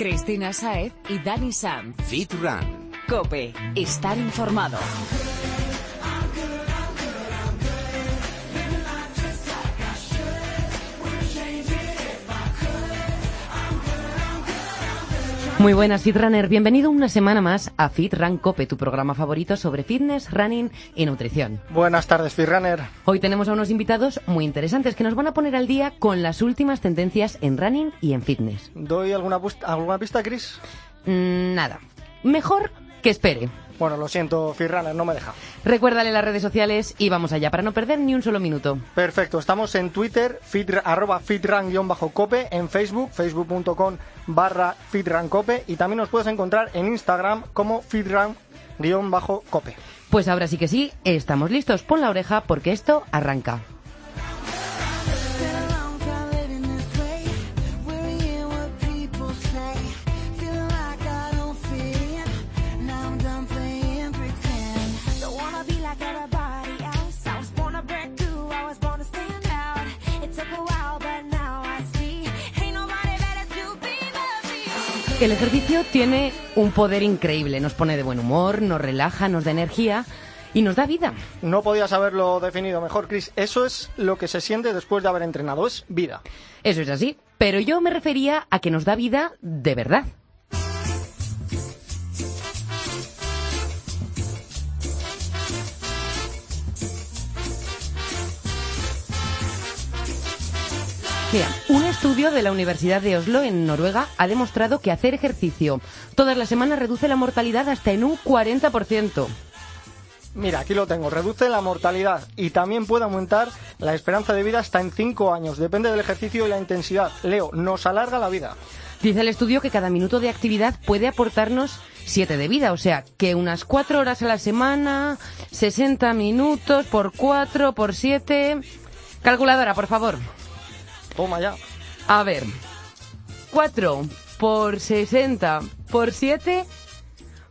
Cristina Saez y Dani Sam. Fit Run. Cope. Estar informado. Muy buenas, Fitrunner. Bienvenido una semana más a Fit Run Cope, tu programa favorito sobre fitness, running y nutrición. Buenas tardes, Fitrunner. Hoy tenemos a unos invitados muy interesantes que nos van a poner al día con las últimas tendencias en running y en fitness. ¿Doy alguna, alguna pista, Chris? Mm, nada. Mejor que espere. Bueno, lo siento, Fitrunner, no me deja. Recuérdale las redes sociales y vamos allá para no perder ni un solo minuto. Perfecto, estamos en Twitter, fit, arroba fitran-cope, en Facebook, facebook.com barra fitrancope y también nos puedes encontrar en Instagram como fitran-cope. Pues ahora sí que sí, estamos listos. Pon la oreja porque esto arranca. El ejercicio tiene un poder increíble, nos pone de buen humor, nos relaja, nos da energía y nos da vida. No podías haberlo definido mejor, Chris. Eso es lo que se siente después de haber entrenado, es vida. Eso es así, pero yo me refería a que nos da vida de verdad. Un estudio de la Universidad de Oslo en Noruega ha demostrado que hacer ejercicio todas las semanas reduce la mortalidad hasta en un 40%. Mira, aquí lo tengo. Reduce la mortalidad y también puede aumentar la esperanza de vida hasta en 5 años. Depende del ejercicio y la intensidad. Leo, nos alarga la vida. Dice el estudio que cada minuto de actividad puede aportarnos 7 de vida, o sea, que unas 4 horas a la semana, 60 minutos por 4 por 7. Calculadora, por favor. Toma ya. A ver, 4 por 60 por 7,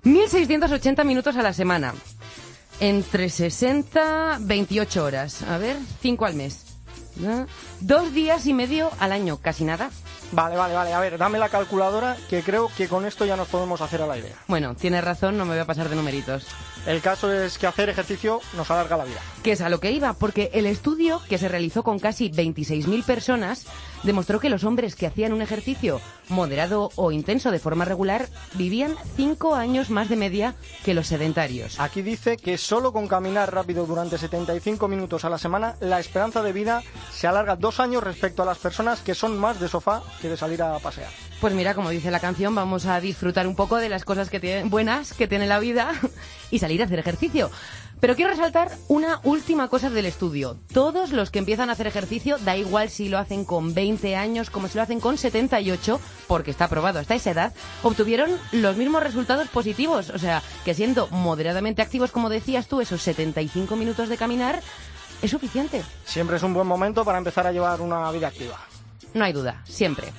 1680 minutos a la semana. Entre 60, 28 horas. A ver, 5 al mes. ¿No? Dos días y medio al año, casi nada. Vale, vale, vale. A ver, dame la calculadora que creo que con esto ya nos podemos hacer a la idea. Bueno, tienes razón, no me voy a pasar de numeritos. El caso es que hacer ejercicio nos alarga la vida. Que es a lo que iba, porque el estudio que se realizó con casi 26.000 personas demostró que los hombres que hacían un ejercicio moderado o intenso de forma regular vivían 5 años más de media que los sedentarios. Aquí dice que solo con caminar rápido durante 75 minutos a la semana, la esperanza de vida se alarga dos años respecto a las personas que son más de sofá que de salir a pasear. Pues mira, como dice la canción, vamos a disfrutar un poco de las cosas que tienen, buenas que tiene la vida y salir a hacer ejercicio. Pero quiero resaltar una última cosa del estudio. Todos los que empiezan a hacer ejercicio, da igual si lo hacen con 20 años como si lo hacen con 78, porque está aprobado hasta esa edad, obtuvieron los mismos resultados positivos. O sea, que siendo moderadamente activos, como decías tú, esos 75 minutos de caminar, es suficiente. Siempre es un buen momento para empezar a llevar una vida activa. No hay duda, siempre.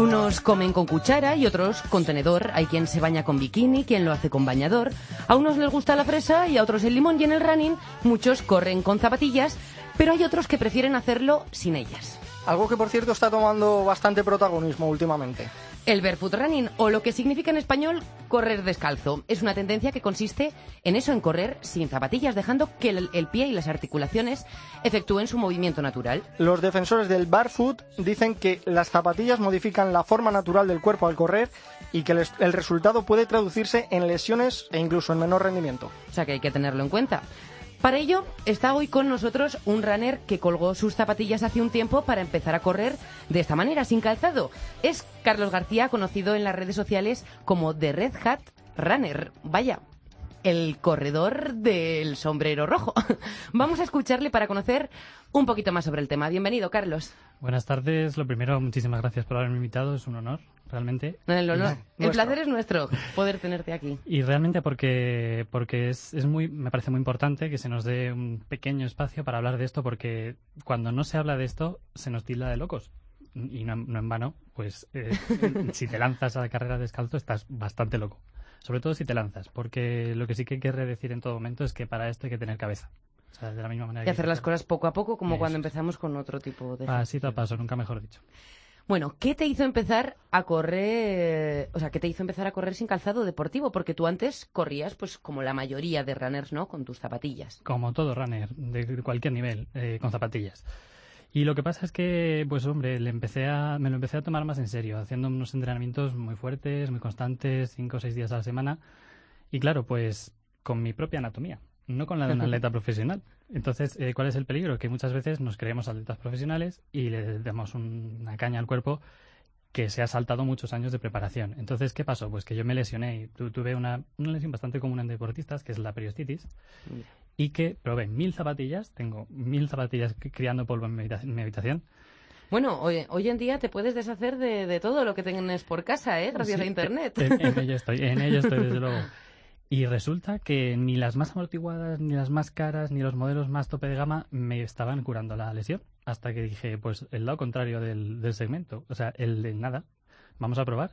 Unos comen con cuchara y otros con tenedor. Hay quien se baña con bikini, quien lo hace con bañador. A unos les gusta la fresa y a otros el limón y en el running muchos corren con zapatillas, pero hay otros que prefieren hacerlo sin ellas. Algo que, por cierto, está tomando bastante protagonismo últimamente. El barefoot running, o lo que significa en español correr descalzo, es una tendencia que consiste en eso, en correr sin zapatillas, dejando que el, el, pie y las articulaciones efectúen su movimiento natural. Los defensores del barefoot dicen que las zapatillas modifican la forma natural del cuerpo al correr y que les, el resultado puede traducirse en lesiones e incluso en menor rendimiento. O sea que hay que tenerlo en cuenta. Para ello está hoy con nosotros un runner que colgó sus zapatillas hace un tiempo para empezar a correr de esta manera, sin calzado. Es Carlos García, conocido en las redes sociales como The Red Hat Runner. Vaya, el corredor del sombrero rojo. Vamos a escucharle para conocer un poquito más sobre el tema. Bienvenido, Carlos. Buenas tardes. Lo primero, muchísimas gracias por haberme invitado. Es un honor, realmente. El, honor, el placer es nuestro poder tenerte aquí. Y realmente porque, porque es, es muy, me parece muy importante que se nos dé un pequeño espacio para hablar de esto, porque cuando no se habla de esto, se nos tilda de locos y no, no en vano, pues eh, si te lanzas a la carrera descalzo estás bastante loco. Sobre todo si te lanzas, porque lo que sí que hay que decir en todo momento es que para esto hay que tener cabeza. O sea, de la misma manera Y hacer que- las cosas poco a poco, como Eso cuando empezamos con otro tipo de... Pasito a paso, nunca mejor dicho. Bueno, ¿qué te hizo empezar a correr, o sea, qué te hizo empezar a correr sin calzado deportivo? Porque tú antes corrías, pues, como la mayoría de runners, ¿no? Con tus zapatillas. Como todo runner, de cualquier nivel, eh, con zapatillas. Y lo que pasa es que, pues hombre, le empecé a, me lo empecé a tomar más en serio, haciendo unos entrenamientos muy fuertes, muy constantes, cinco o seis días a la semana. Y claro, pues con mi propia anatomía, no con la de un atleta profesional. Entonces, eh, ¿cuál es el peligro? Que muchas veces nos creemos atletas profesionales y le damos un- una caña al cuerpo que se ha saltado muchos años de preparación. Entonces, ¿qué pasó? Pues que yo me lesioné y tu- tuve una, una lesión bastante común en deportistas, que es la periostitis, Mira. Y que probé mil zapatillas, tengo mil zapatillas cri- criando polvo en mi, en mi habitación. Bueno, hoy, hoy en día te puedes deshacer de, de todo lo que tienes por casa, ¿eh? Gracias Sí, a Internet. En, en ello estoy, en ello estoy, desde luego. Y resulta que ni las más amortiguadas, ni las más caras, ni los modelos más tope de gama me estaban curando la lesión. Hasta que dije, pues el lado contrario del, del segmento, o sea, el de nada, vamos a probar.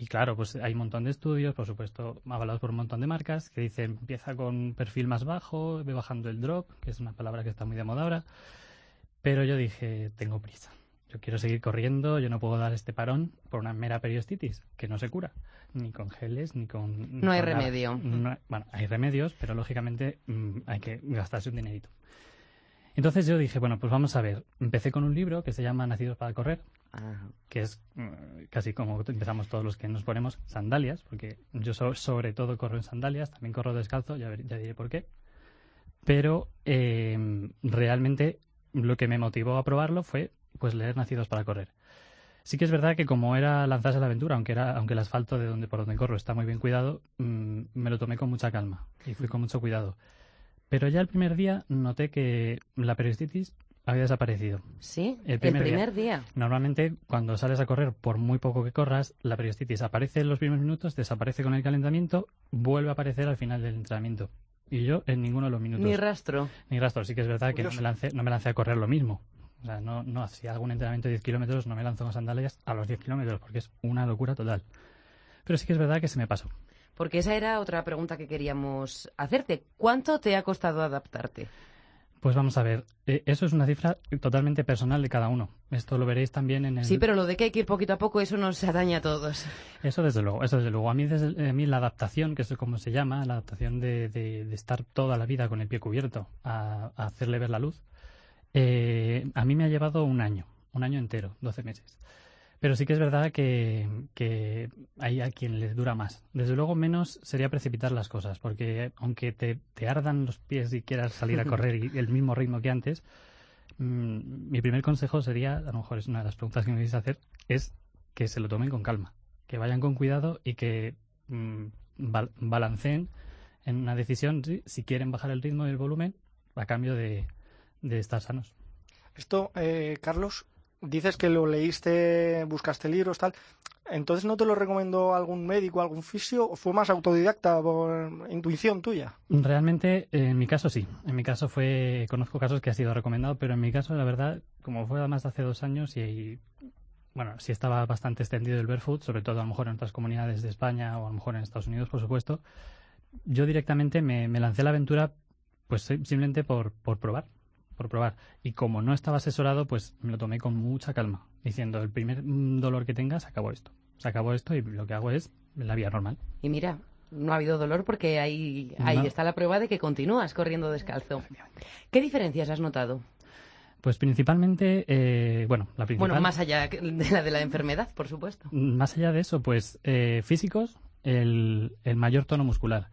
Y claro, pues hay un montón de estudios, por supuesto, avalados por un montón de marcas, que dicen empieza con un perfil más bajo, ve bajando el drop, que es una palabra que está muy de moda ahora. Pero yo dije, tengo prisa. Yo quiero seguir corriendo, yo no puedo dar este parón por una mera periostitis, que no se cura, ni con geles, ni con... No hay nada. remedio. No bueno, hay remedios, pero lógicamente mm, hay que gastarse un dinerito. Entonces yo dije, bueno, pues vamos a ver. Empecé con un libro que se llama Nacidos para correr, Que es mm, casi como empezamos todos los que nos ponemos sandalias, porque yo so- sobre todo corro en sandalias, también corro descalzo, ya, diré por qué. Pero eh, realmente lo que me motivó a probarlo fue pues leer Nacidos para correr. Sí que es verdad que como era lanzarse a la aventura, aunque era aunque el asfalto de donde por donde corro está muy bien cuidado, mm, me lo tomé con mucha calma y fui con mucho cuidado. Pero ya el primer día noté que la periostitis había desaparecido. sí, El el primer día. día. Normalmente, cuando sales a correr, por muy poco que corras, la periostitis aparece en los primeros minutos, desaparece con el calentamiento, vuelve a aparecer al final del entrenamiento. Y yo en ninguno de los minutos. Ni rastro. Ni rastro. Sí que es verdad que no me, lancé, no me lancé a correr lo mismo. O sea, no, no hacía algún entrenamiento de 10 kilómetros, no me lanzo con sandalias a los 10 kilómetros, porque es una locura total. Pero sí que es verdad que se me pasó. Porque esa era otra pregunta que queríamos hacerte. ¿Cuánto te ha costado adaptarte? Pues vamos a ver, eh, eso es una cifra totalmente personal de cada uno. Esto lo veréis también en el... Sí, pero lo de que hay que ir poquito a poco, eso nos atañe a todos. Eso desde luego, eso desde luego. A mí, desde, a mí la adaptación, que es como se llama, la adaptación de, de- de estar toda la vida con el pie cubierto a, a hacerle ver la luz, eh, a mí me ha llevado un año, un año entero, 12 meses. Pero sí que es verdad que, que hay a quien les dura más. Desde luego menos sería precipitar las cosas, porque aunque te, te ardan los pies y quieras salir a correr y el mismo ritmo que antes, mm, mi primer consejo sería, a lo mejor es una de las preguntas que me vais a hacer, es que se lo tomen con calma, que vayan con cuidado y que mm, bal- balanceen en una decisión si, si quieren bajar el ritmo y el volumen a cambio de, de estar sanos. Esto, eh, Carlos, dices que lo leíste, buscaste libros, tal. Entonces, ¿no te lo recomendó algún médico, algún fisio? ¿O fue más autodidacta por intuición tuya? Realmente, en mi caso sí. En mi caso fue, conozco casos que ha sido recomendado, pero en mi caso, la verdad, como fue además de hace dos años y, bueno, sí estaba bastante extendido el barefoot, sobre todo a lo mejor en otras comunidades de España o a lo mejor en Estados Unidos, por supuesto, yo directamente me, lancé a la aventura pues sim- simplemente por, por probar, por probar. Y como no estaba asesorado, pues me lo tomé con mucha calma, diciendo, el primer mm, dolor que tengas, se acabó esto. Se acabó esto y lo que hago es la vía normal. Y mira, no ha habido dolor porque ahí, ahí No. está la prueba de que continúas corriendo descalzo. ¿Qué diferencias has notado? Pues principalmente, eh, bueno, la principal... Bueno, más allá de la de la enfermedad, por supuesto. Más allá de eso, pues eh, físicos, el, el mayor tono muscular.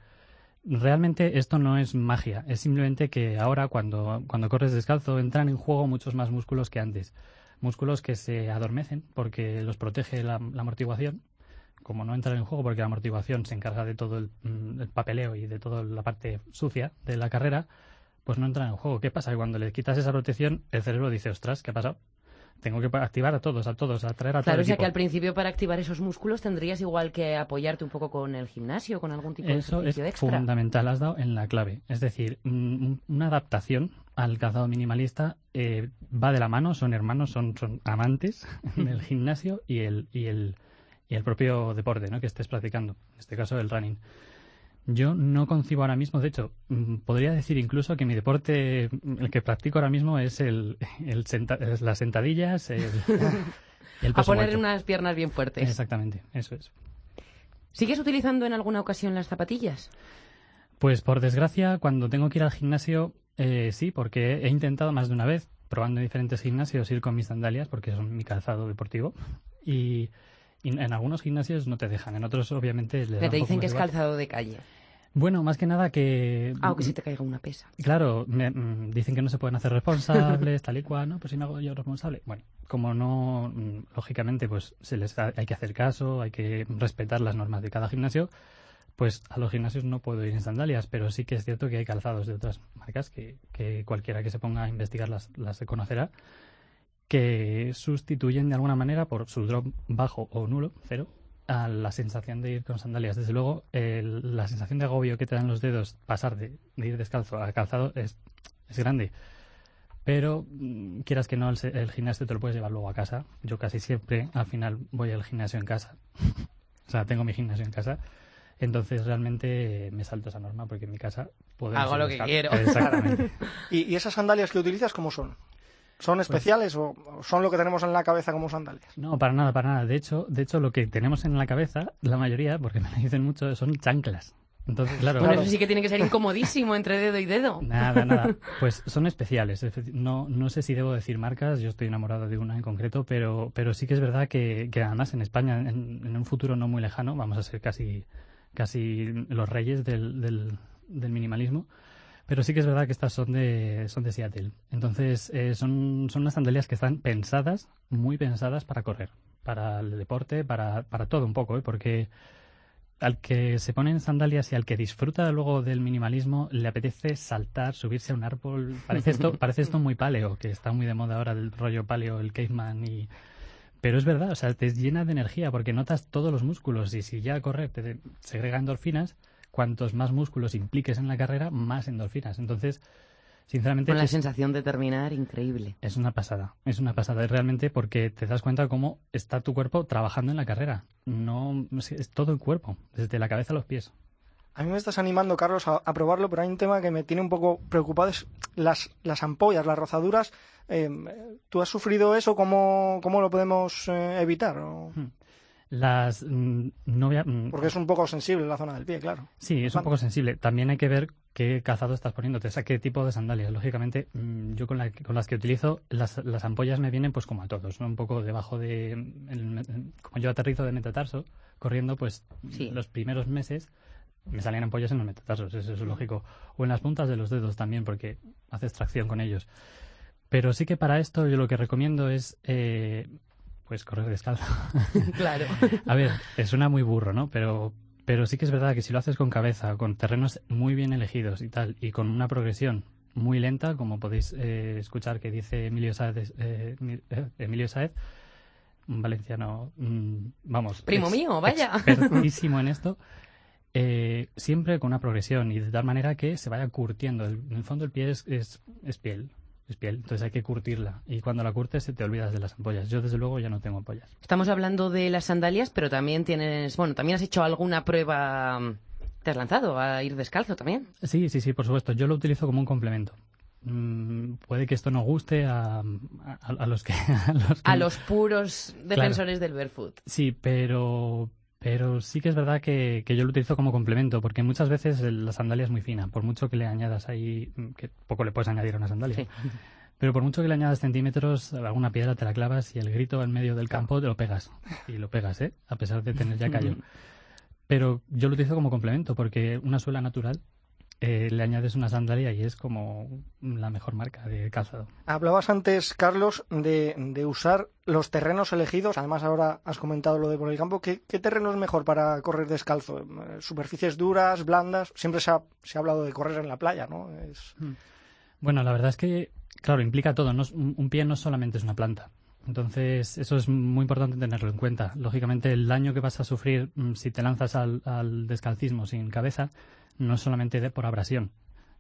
Realmente esto no es magia, es simplemente que ahora cuando, cuando corres descalzo entran en juego muchos más músculos que antes. Músculos que se adormecen porque los protege la, amortiguación. Como no entran en juego porque la amortiguación se encarga de todo el, mm, el papeleo y de toda la parte sucia de la carrera, pues no entran en juego. ¿Qué pasa? Que cuando le quitas esa protección, el cerebro dice, ostras, ¿qué ha pasado? Tengo que activar a todos, a todos, a traer a todo Claro, o sea que al principio para activar esos músculos tendrías igual que apoyarte un poco con el gimnasio, con algún tipo de Eso es ejercicio extra. fundamental, has dado en la clave. Es decir, una adaptación al calzado minimalista eh, va de la mano, son hermanos, son, son amantes en el gimnasio y el, y el, y el propio deporte ¿no? que estés practicando, en este caso el running. Yo no concibo ahora mismo, de hecho, mm, podría decir incluso que mi deporte, mm, el que practico ahora mismo es el, las sentadillas, el, el A poner unas piernas bien fuertes. Exactamente, eso es. ¿Sigues utilizando en alguna ocasión las zapatillas? Pues por desgracia, cuando tengo que ir al gimnasio, eh, sí, porque he intentado más de una vez, probando en diferentes gimnasios, ir con mis sandalias, porque son mi calzado deportivo. Y, en algunos gimnasios no te dejan, en otros obviamente... Les te dicen que es calzado de calle. Bueno, más que nada que... Ah, que si te caiga una pesa. Claro, me, mm, dicen que no se pueden hacer responsables, tal y cual, ¿no? Pues si no hago yo responsable. Bueno, como no, mm, lógicamente, pues se les hay que hacer caso, hay que respetar las normas de cada gimnasio, pues a los gimnasios no puedo ir en sandalias, pero sí que es cierto que hay calzados de otras marcas que, que cualquiera que se ponga a investigar las, las conocerá, que sustituyen de alguna manera por su drop bajo o nulo, cero, a la sensación de ir con sandalias. Desde luego, la sensación de agobio que te dan los dedos pasar de, ir descalzo a calzado es, es grande. Pero mm, quieras que no, el, el, gimnasio te lo puedes llevar luego a casa. Yo casi siempre al final voy al gimnasio en casa. o sea, tengo mi gimnasio en casa entonces realmente me salto esa norma porque en mi casa puedo... Hago lo que quiero. Exactamente. ¿Y, esas sandalias que utilizas cómo son? ¿Son pues especiales o son lo que tenemos en la cabeza como sandalias? No, para nada, para nada. De hecho, de hecho, lo que tenemos en la cabeza, la mayoría, porque me lo dicen mucho, son chanclas. Entonces, claro. Bueno, eso sí que tiene que ser incomodísimo entre dedo y dedo. Nada, nada. Pues son especiales. No, no sé si debo decir marcas, yo estoy enamorado de una en concreto, pero, pero sí que es verdad que, que además en España, en, un futuro no muy lejano, vamos a ser casi casi los reyes del, del, minimalismo. Pero sí que es verdad que estas son de, son de Seattle. Entonces, eh, son, son unas sandalias que están pensadas, muy pensadas para correr, para el deporte, para, para todo un poco, ¿eh? porque al que se pone en sandalias y al que disfruta luego del minimalismo le apetece saltar, subirse a un árbol. Parece esto, parece esto muy paleo, que está muy de moda ahora el rollo paleo, el caveman y pero es verdad, o sea, te llena de energía porque notas todos los músculos y si ya correr te segrega endorfinas, cuantos más músculos impliques en la carrera, más endorfinas. Entonces, sinceramente... Con la sensación de terminar increíble. Es una pasada, es una pasada realmente porque te das cuenta cómo está tu cuerpo trabajando en la carrera. No, es todo el cuerpo, desde la cabeza a los pies. A mí me estás animando, Carlos, a, probarlo, pero hay un tema que me tiene un poco preocupado, es las, las ampollas, las rozaduras. Eh, ¿Tú has sufrido eso? ¿Cómo, cómo lo podemos eh, evitar? Hmm. Las mm, no mm, Porque es un poco sensible la zona del pie, claro. Sí, es un poco sensible. También hay que ver qué calzado estás poniéndote, o sea, qué tipo de sandalias. Lógicamente, mm, yo con, con las que utilizo, las, las, ampollas me vienen pues como a todos, ¿no? Un poco debajo de... como yo aterrizo de metatarso, corriendo, pues los primeros meses me salían ampollas en los metatarsos, eso es lógico. O en las puntas de los dedos también, porque haces tracción con ellos. Pero sí que para esto yo lo que recomiendo es, eh, pues, correr descalzo. claro. A ver, suena muy burro, ¿no? Pero, pero sí que es verdad que si lo haces con cabeza, con terrenos muy bien elegidos y tal, y con una progresión muy lenta, como podéis eh, escuchar que dice Emilio Saez, eh, Emilio Saez un valenciano, mm, vamos. Primo mío, vaya. Expertísimo en esto. Eh, siempre con una progresión y de tal manera que se vaya curtiendo. en el fondo el pie es, es, piel, es piel, entonces hay que curtirla. Y cuando la curtes se te olvidas de las ampollas. Yo desde luego ya no tengo ampollas. Estamos hablando de las sandalias, pero también tienes, bueno, también has hecho alguna prueba, te has lanzado a ir descalzo también. Sí, sí, sí, por supuesto. Yo lo utilizo como un complemento. Mm, puede que esto no guste a, a, los que, a los puros defensores del barefoot. Sí, pero pero sí que es verdad que, yo lo utilizo como complemento, porque muchas veces la sandalia es muy fina, por mucho que le añadas ahí, que poco le puedes añadir a una sandalia. Pero por mucho que le añadas centímetros, alguna piedra te la clavas y el grito en medio del campo te lo pegas. Y lo pegas, ¿eh? A pesar de tener ya callo. Pero yo lo utilizo como complemento, porque una suela natural eh, le añades una sandalia y es como la mejor marca de calzado. Hablabas antes, Carlos, de, de usar los terrenos elegidos. Además, ahora has comentado lo de por el campo. ¿Qué, terreno es mejor para correr descalzo? Eh, ¿Superficies duras, blandas? Siempre se ha, se ha hablado de correr en la playa, ¿no? Es... Hmm. Bueno, la verdad es que, claro, implica todo. No, un pie no solamente es una planta. Entonces, eso es muy importante tenerlo en cuenta. Lógicamente, el daño que vas a sufrir mm, si te lanzas al, al descalcismo sin cabeza no es solamente de, por abrasión,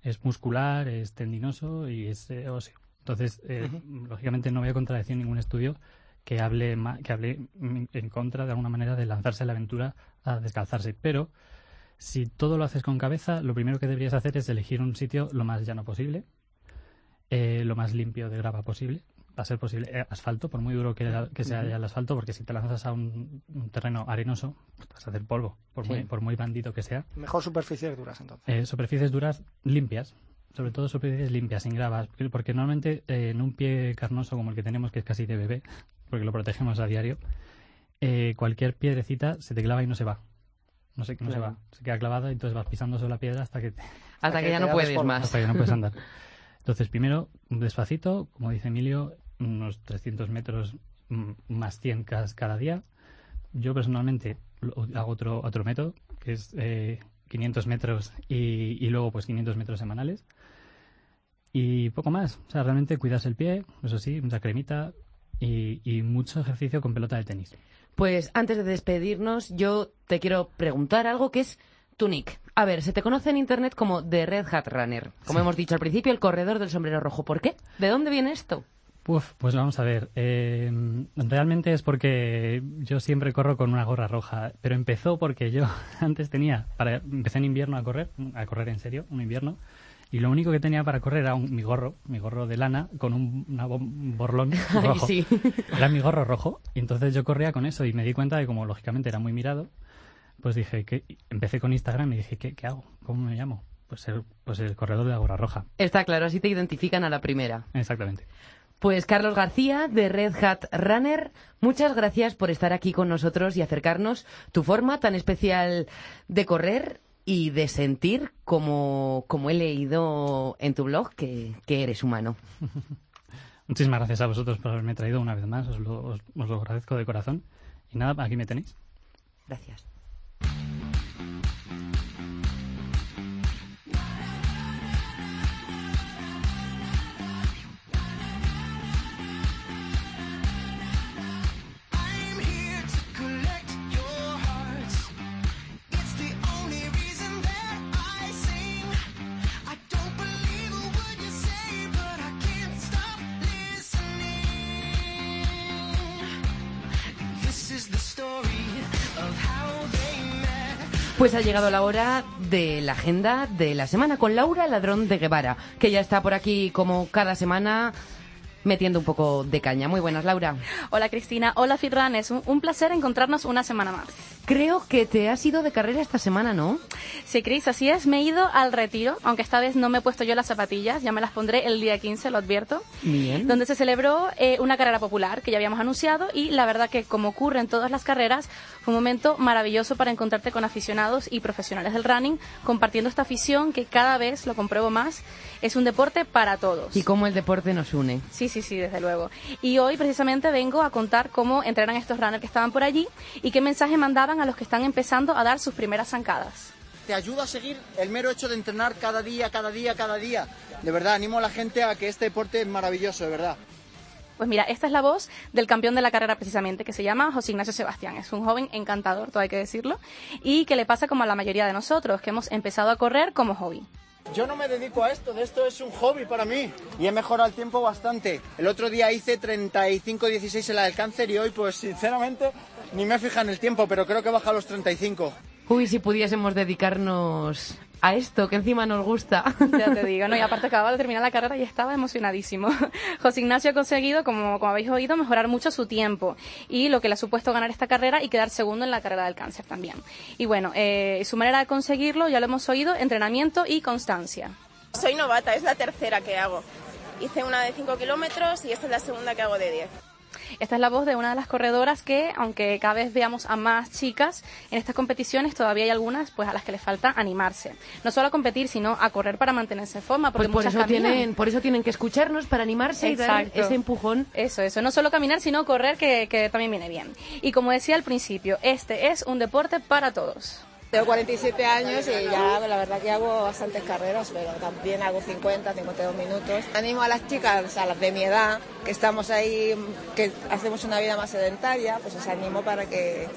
es muscular, es tendinoso y es eh, óseo. Entonces, eh, lógicamente no voy a contradecir ningún estudio que hable, que hable en contra de alguna manera de lanzarse a la aventura a descalzarse. Pero si todo lo haces con cabeza, lo primero que deberías hacer es elegir un sitio lo más llano posible, eh, lo más limpio de grava posible. Va a ser posible eh, asfalto, por muy duro que, sea el asfalto, porque si te lanzas a un, terreno arenoso, pues vas a hacer polvo, por, muy, por muy bandido que sea. Mejor superficies duras, entonces. Eh, superficies duras limpias, sobre todo superficies limpias, sin gravas, porque normalmente en un pie carnoso como el que tenemos, que es casi de bebé, porque lo protegemos a diario, cualquier piedrecita se te clava y no se va. No sé, no se va, se queda clavada y entonces vas pisando sobre la piedra hasta que... hasta, que, ya no puedes más. Hasta que no puedes andar. Entonces, primero, despacito, como dice Emilio, unos 300 metros más 100 cada día. Yo personalmente hago otro, otro método, que es 500 eh, metros y, y, luego pues 500 metros semanales. Y poco más. O sea, realmente cuidas el pie, eso sí, mucha cremita y, y mucho ejercicio con pelota de tenis. Pues antes de despedirnos, yo te quiero preguntar algo que es tu nick. A ver, se te conoce en internet como The Red Hat Runner. Como hemos dicho al principio, el corredor del sombrero rojo. ¿Por qué? ¿De dónde viene esto? Uf, pues vamos a ver. Eh, realmente es porque yo siempre corro con una gorra roja, pero empezó porque yo antes tenía, para, empecé en invierno a correr, a correr en serio, un invierno, y lo único que tenía para correr era mi gorro, mi gorro de lana, con un, borlón rojo. sí. Era mi gorro rojo. Y entonces yo corría con eso y me di cuenta de como lógicamente era muy mirado, pues dije, que empecé con Instagram y dije, ¿qué, qué hago? ¿Cómo me llamo? Pues el, pues el corredor de la gorra roja. Está claro, así te identifican a la primera. Exactamente. Pues Carlos García de Red Hat Runner, muchas gracias por estar aquí con nosotros y acercarnos tu forma tan especial de correr y de sentir, como, como he leído en tu blog, que, eres humano. Muchísimas gracias a vosotros por haberme traído una vez más, os lo, os lo agradezco de corazón. Y nada, aquí me tenéis. Gracias. Pues ha llegado la hora de la agenda de la semana con Laura Ladrón de Guevara, que ya está por aquí como cada semana metiendo un poco de caña. Muy buenas, Laura. Hola, Cristina. Hola, Fitran. Es un, placer encontrarnos una semana más. Creo que te has ido de carrera esta semana, ¿no? Sí, Cris, así es. Me he ido al retiro, aunque esta vez no me he puesto yo las zapatillas, ya me las pondré el día 15, lo advierto. Bien. Donde se celebró eh, una carrera popular que ya habíamos anunciado y la verdad que, como ocurre en todas las carreras, fue un momento maravilloso para encontrarte con aficionados y profesionales del running, compartiendo esta afición que cada vez, lo compruebo más, es un deporte para todos. Y cómo el deporte nos une. Sí, sí, sí, desde luego. Y hoy precisamente vengo a contar cómo entrenan estos runners que estaban por allí y qué mensaje mandaban a los que están empezando a dar sus primeras zancadas. Te ayuda a seguir el mero hecho de entrenar cada día, cada día, cada día. De verdad, animo a la gente a que este deporte es maravilloso, de verdad. Pues mira, esta es la voz del campeón de la carrera precisamente, que se llama José Ignacio Sebastián. Es un joven encantador, todo hay que decirlo, y que le pasa como a la mayoría de nosotros, que hemos empezado a correr como hobby. Yo no me dedico a esto, de esto es un hobby para mí y he mejorado el tiempo bastante. El otro día hice 35-16 en la del cáncer y hoy pues sinceramente ni me fijado en el tiempo, pero creo que he bajado los 35. Uy, si pudiésemos dedicarnos a esto que encima nos gusta. Ya te digo, ¿no? Y aparte acababa de terminar la carrera y estaba emocionadísimo. José Ignacio ha conseguido, como, como habéis oído, mejorar mucho su tiempo y lo que le ha supuesto ganar esta carrera y quedar segundo en la carrera del cáncer también. Y bueno, eh, su manera de conseguirlo, ya lo hemos oído, entrenamiento y constancia. Soy novata, es la tercera que hago. Hice una de 5 kilómetros y esta es la segunda que hago de 10. Esta es la voz de una de las corredoras que, aunque cada vez veamos a más chicas en estas competiciones, todavía hay algunas pues a las que les falta animarse. No solo a competir, sino a correr para mantenerse en forma. Porque pues por, eso tienen, por eso tienen que escucharnos para animarse y dar ese empujón. Eso, eso. No solo caminar, sino correr, que, que también viene bien. Y como decía al principio, este es un deporte para todos. Tengo 47 años y ya la verdad que hago bastantes carreras, pero también hago 50, 52 minutos. Animo a las chicas, a las de mi edad, que estamos ahí, que hacemos una vida más sedentaria, pues os animo para que,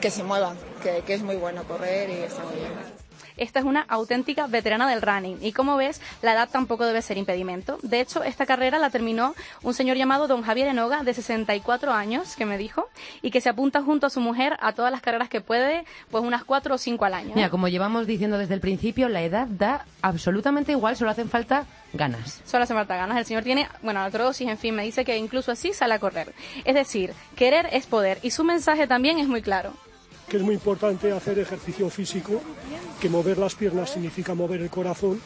que se muevan, que, que es muy bueno correr y está muy bien. Esta es una auténtica veterana del running. Y como ves, la edad tampoco debe ser impedimento. De hecho, esta carrera la terminó un señor llamado don Javier Enoga, de 64 años, que me dijo, y que se apunta junto a su mujer a todas las carreras que puede, pues unas cuatro o cinco al año. Mira, como llevamos diciendo desde el principio, la edad da absolutamente igual, solo hacen falta ganas. Solo hace falta ganas. El señor tiene, bueno, artrosis, en fin, me dice que incluso así sale a correr. Es decir, querer es poder. Y su mensaje también es muy claro. Que es muy importante hacer ejercicio físico, que mover las piernas significa mover el corazón.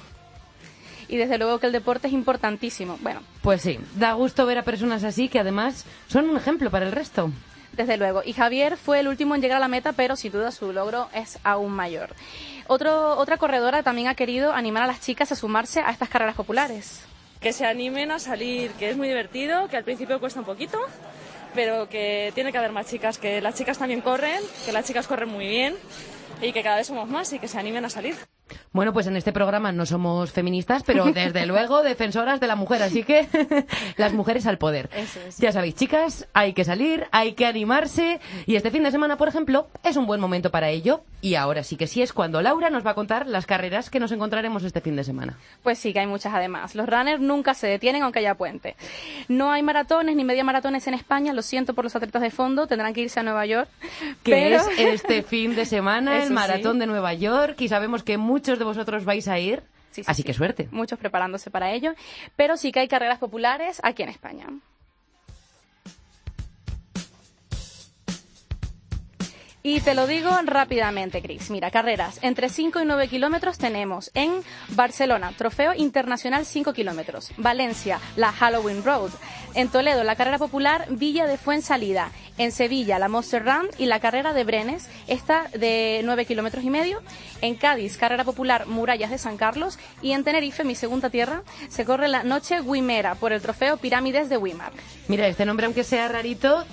Y desde luego que el deporte es importantísimo. Bueno, Pues sí, da gusto ver a personas así que además son un ejemplo para el resto. Desde luego. Y Javier fue el último en llegar a la meta, pero sin duda su logro es aún mayor. Otro, otra corredora también ha querido animar a las chicas a sumarse a estas carreras populares. que se animen a salir, que es muy divertido, que al principio cuesta un poquito, pero que tiene que haber más chicas, que las chicas también corren, que las chicas corren muy bien y que cada vez somos más y que se animen a salir. Bueno, pues en este programa no somos feministas, pero desde luego defensoras de la mujer, así que las mujeres al poder. Eso es. Ya sabéis, chicas, hay que salir, hay que animarse y este fin de semana, por ejemplo, es un buen momento para ello. Y ahora sí que sí es cuando Laura nos va a contar las carreras que nos encontraremos este fin de semana. Pues sí, que hay muchas además. Los runners nunca se detienen aunque haya puente. No hay maratones ni media maratones en España, lo siento por los atletas de fondo, tendrán que irse a Nueva York. Que pero- es este fin de semana el sí. maratón de Nueva York y sabemos que muchos de vosotros vais a ir, Sí, sí, así sí. que suerte. Muchos preparándose para ello, pero sí que hay carreras populares aquí en España. Y te lo digo rápidamente, Chris. Mira, carreras entre 5 y 9 kilómetros tenemos en Barcelona, Trofeo Internacional 5 kilómetros. Valencia, la Halloween Road. En Toledo, la carrera popular Villa de Fuensalida. En Sevilla, la Monster Run y la carrera de Brenes, esta de 9 kilómetros y medio. En Cádiz, carrera popular Murallas de San Carlos. Y en Tenerife, mi segunda tierra, se corre la Noche Wimera por el trofeo Pirámides de Wimar. Mira, este nombre, aunque sea rarito,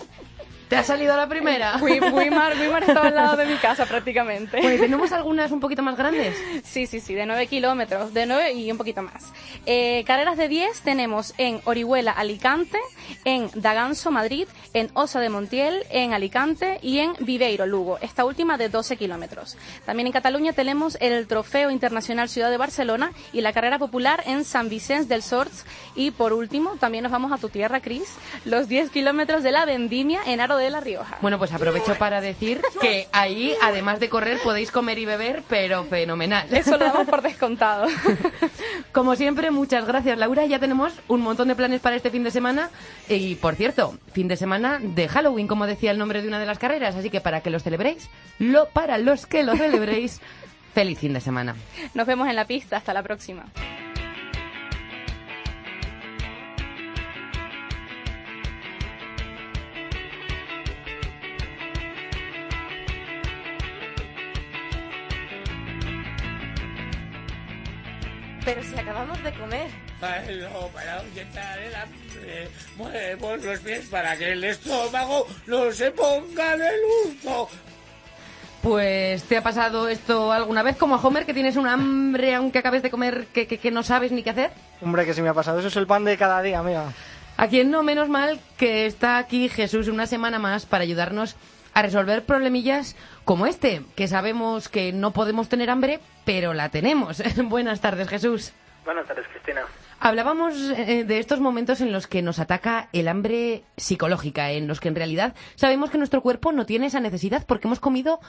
te ha salido la primera. Wi- Wimar, Wimar está al lado de mi casa prácticamente. Bueno, ¿y tenemos algunas un poquito más grandes. Sí, sí, sí, de 9 kilómetros, de 9 y un poquito más. Eh, carreras de 10 tenemos en Orihuela, Alicante, en Daganzo, Madrid, en Osa de Montiel, en Alicante y en Viveiro, Lugo, esta última de 12 kilómetros. También en Cataluña tenemos el Trofeo Internacional Ciudad de Barcelona y la carrera popular en San Vicente del Sorts. Y por último, también nos vamos a tu tierra, Cris, los 10 kilómetros de la Vendimia en Aro de la Rioja. Bueno, pues aprovecho para decir que ahí, además de correr, podéis comer y beber, pero fenomenal. Eso lo damos por descontado. Como siempre, muchas gracias, Laura. Ya tenemos un montón de planes para este fin de semana. Y, por cierto, fin de semana de Halloween, como decía el nombre de una de las carreras. Así que para que los celebréis, lo, para los que lo celebréis, feliz fin de semana. Nos vemos en la pista, hasta la próxima. Pero si acabamos de comer. Bueno, para ahuyentar el hambre, movemos los pies para que el estómago no se ponga de luto. Pues, ¿te ha pasado esto alguna vez como a Homer, que tienes un hambre aunque acabes de comer que, que- que no sabes ni qué hacer? Hombre, que se me ha pasado. Eso es el pan de cada día, amiga. A quien no, menos mal que está aquí Jesús una semana más para ayudarnos a resolver problemillas como este, que sabemos que no podemos tener hambre, pero la tenemos. Buenas tardes, Jesús. Buenas tardes, Cristina. Hablábamos eh, de estos momentos en los que nos ataca el hambre psicológica, en los que en realidad sabemos que nuestro cuerpo no tiene esa necesidad porque hemos comido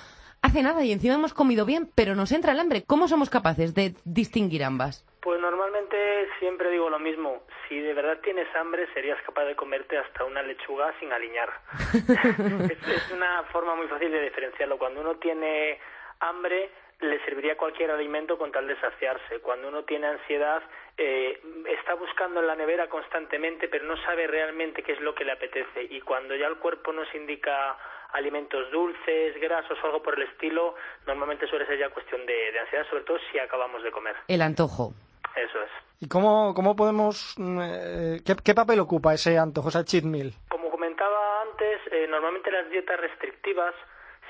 hace nada y encima hemos comido bien, pero nos entra el hambre. ¿Cómo somos capaces de distinguir ambas? Pues normalmente siempre digo lo mismo. Si de verdad tienes hambre, serías capaz de comerte hasta una lechuga sin aliñar. es, es una forma muy fácil de diferenciarlo. Cuando uno tiene hambre, le serviría cualquier alimento con tal de saciarse. Cuando uno tiene ansiedad, eh, está buscando en la nevera constantemente, pero no sabe realmente qué es lo que le apetece. Y cuando ya el cuerpo nos indica alimentos dulces, grasos o algo por el estilo, normalmente suele ser ya cuestión de, de ansiedad, sobre todo si acabamos de comer. El antojo. Eso es. ¿Y cómo, cómo podemos... mm, eh, ¿qué, qué papel ocupa ese antojo, esa cheat meal? Como comentaba antes, eh, normalmente las dietas restrictivas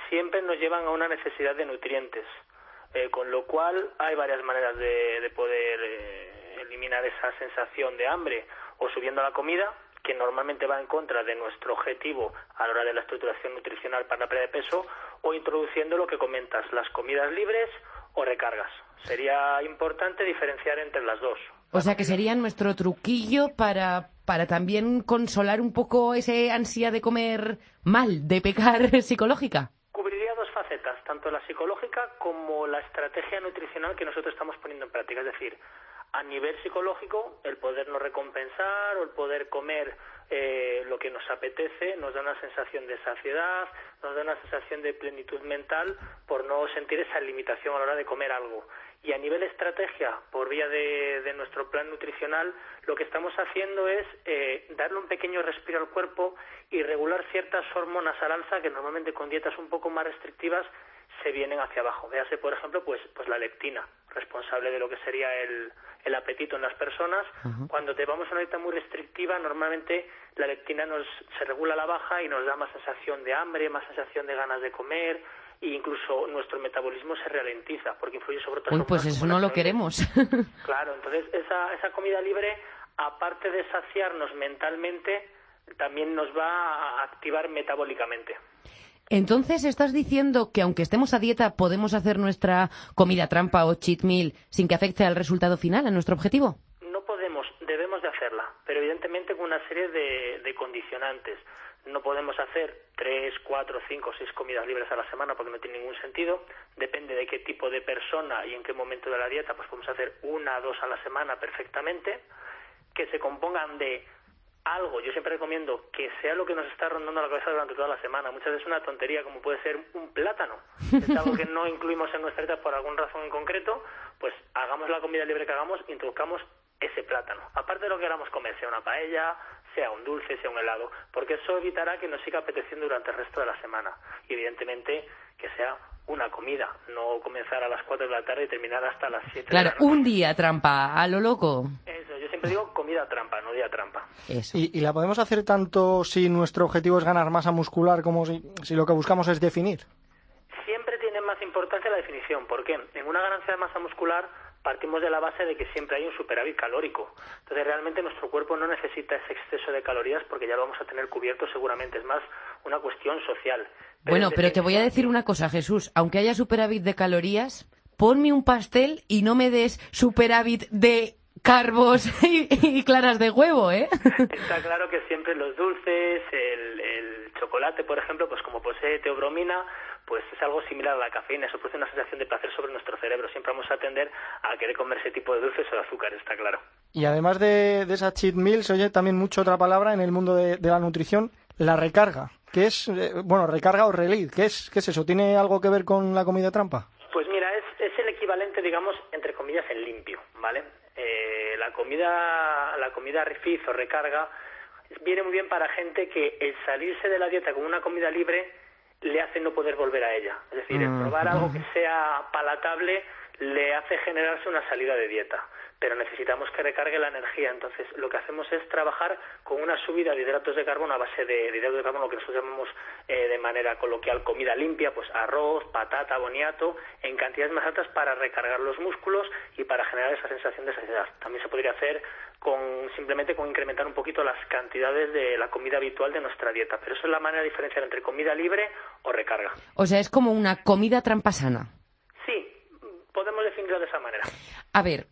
siempre nos llevan a una necesidad de nutrientes, eh, con lo cual hay varias maneras de, de poder eh, eliminar esa sensación de hambre, o subiendo la comida, que normalmente va en contra de nuestro objetivo a la hora de la estructuración nutricional para la pérdida de peso, o introduciendo lo que comentas, las comidas libres o recargas. Sería importante diferenciar entre las dos. O sea que sería nuestro truquillo para, para también consolar un poco ese ansia de comer mal, de pecar psicológica. Tanto la psicológica como la estrategia nutricional que nosotros estamos poniendo en práctica. Es decir, a nivel psicológico, el podernos recompensar o el poder comer eh, lo que nos apetece nos da una sensación de saciedad, nos da una sensación de plenitud mental por no sentir esa limitación a la hora de comer algo. Y a nivel estrategia, por vía de, nuestro plan nutricional, lo que estamos haciendo es eh, darle un pequeño respiro al cuerpo y regular ciertas hormonas al alza que normalmente con dietas un poco más restrictivas se vienen hacia abajo. Véase, por ejemplo, pues, pues la leptina, responsable de lo que sería el, el apetito en las personas. Cuando te vamos a una dieta muy restrictiva, normalmente la leptina nos, se regula a la baja y nos da más sensación de hambre, más sensación de ganas de comer, e incluso nuestro metabolismo se ralentiza porque influye sobre otras Uy, pues eso no lo queremos. claro, entonces esa, esa comida libre, aparte de saciarnos mentalmente, también nos va a activar metabólicamente. Entonces, ¿estás diciendo que aunque estemos a dieta podemos hacer nuestra comida trampa o cheat meal sin que afecte al resultado final, a nuestro objetivo? No podemos, debemos de hacerla, pero evidentemente con una serie de, condicionantes. No podemos hacer tres, cuatro, cinco, seis comidas libres a la semana porque no tiene ningún sentido. Depende de qué tipo de persona y en qué momento de la dieta, pues podemos hacer una, dos a la semana perfectamente, que se compongan de algo, yo siempre recomiendo que sea lo que nos está rondando la cabeza durante toda la semana. Muchas veces una tontería como puede ser un plátano. Es algo que no incluimos en nuestra dieta por alguna razón en concreto, pues hagamos la comida libre que hagamos, introduzcamos ese plátano. Aparte de lo que queramos comer, sea una paella, sea un dulce, sea un helado, porque eso evitará que nos siga apeteciendo durante el resto de la semana. Y evidentemente que sea una comida, no comenzar a las 4 de la tarde y terminar hasta las 7 claro, de la noche. un día trampa, a lo loco. Eso, yo siempre digo comida trampa, no día trampa. ¿Y, la podemos hacer tanto si nuestro objetivo es ganar masa muscular como si, si lo que buscamos es definir? Siempre tiene más importancia la definición. ¿Por qué? En una ganancia de masa muscular partimos de la base de que siempre hay un superávit calórico. Entonces realmente nuestro cuerpo no necesita ese exceso de calorías porque ya lo vamos a tener cubierto seguramente. Es más una cuestión social. bueno, pero te voy a decir una cosa, Jesús. Aunque haya superávit de calorías, ponme un pastel y no me des superávit de carbos y, claras de huevo, ¿eh? Está claro que siempre los dulces, el, el chocolate, por ejemplo, pues como posee teobromina, pues es algo similar a la cafeína, eso produce una sensación de placer sobre nuestro cerebro. Siempre vamos a tender a querer comer ese tipo de dulces o de azúcar, está claro. Y además de, de esa cheat meal, se oye también mucho otra palabra en el mundo de, la nutrición, la recarga. ¿Qué es, eh, bueno, recarga o relief? ¿Qué es, ¿Qué es eso? ¿Tiene algo que ver con la comida trampa? Pues mira, es, es el equivalente, digamos, entre comillas, en limpio, ¿vale? Eh, la comida, la comida refit o recarga viene muy bien para gente que el salirse de la dieta con una comida libre le hace no poder volver a ella. Es decir, el probar algo que sea palatable le hace generarse una salida de dieta pero necesitamos que recargue la energía. Entonces, lo que hacemos es trabajar con una subida de hidratos de carbono a base de, hidratos de carbono, lo que nosotros llamamos eh, de manera coloquial comida limpia, pues arroz, patata, boniato, en cantidades más altas para recargar los músculos y para generar esa sensación de saciedad. También se podría hacer con simplemente con incrementar un poquito las cantidades de la comida habitual de nuestra dieta. Pero eso es la manera de diferenciar entre comida libre o recarga. O sea, es como una comida trampasana. Podemos definirlo de esa manera. A ver,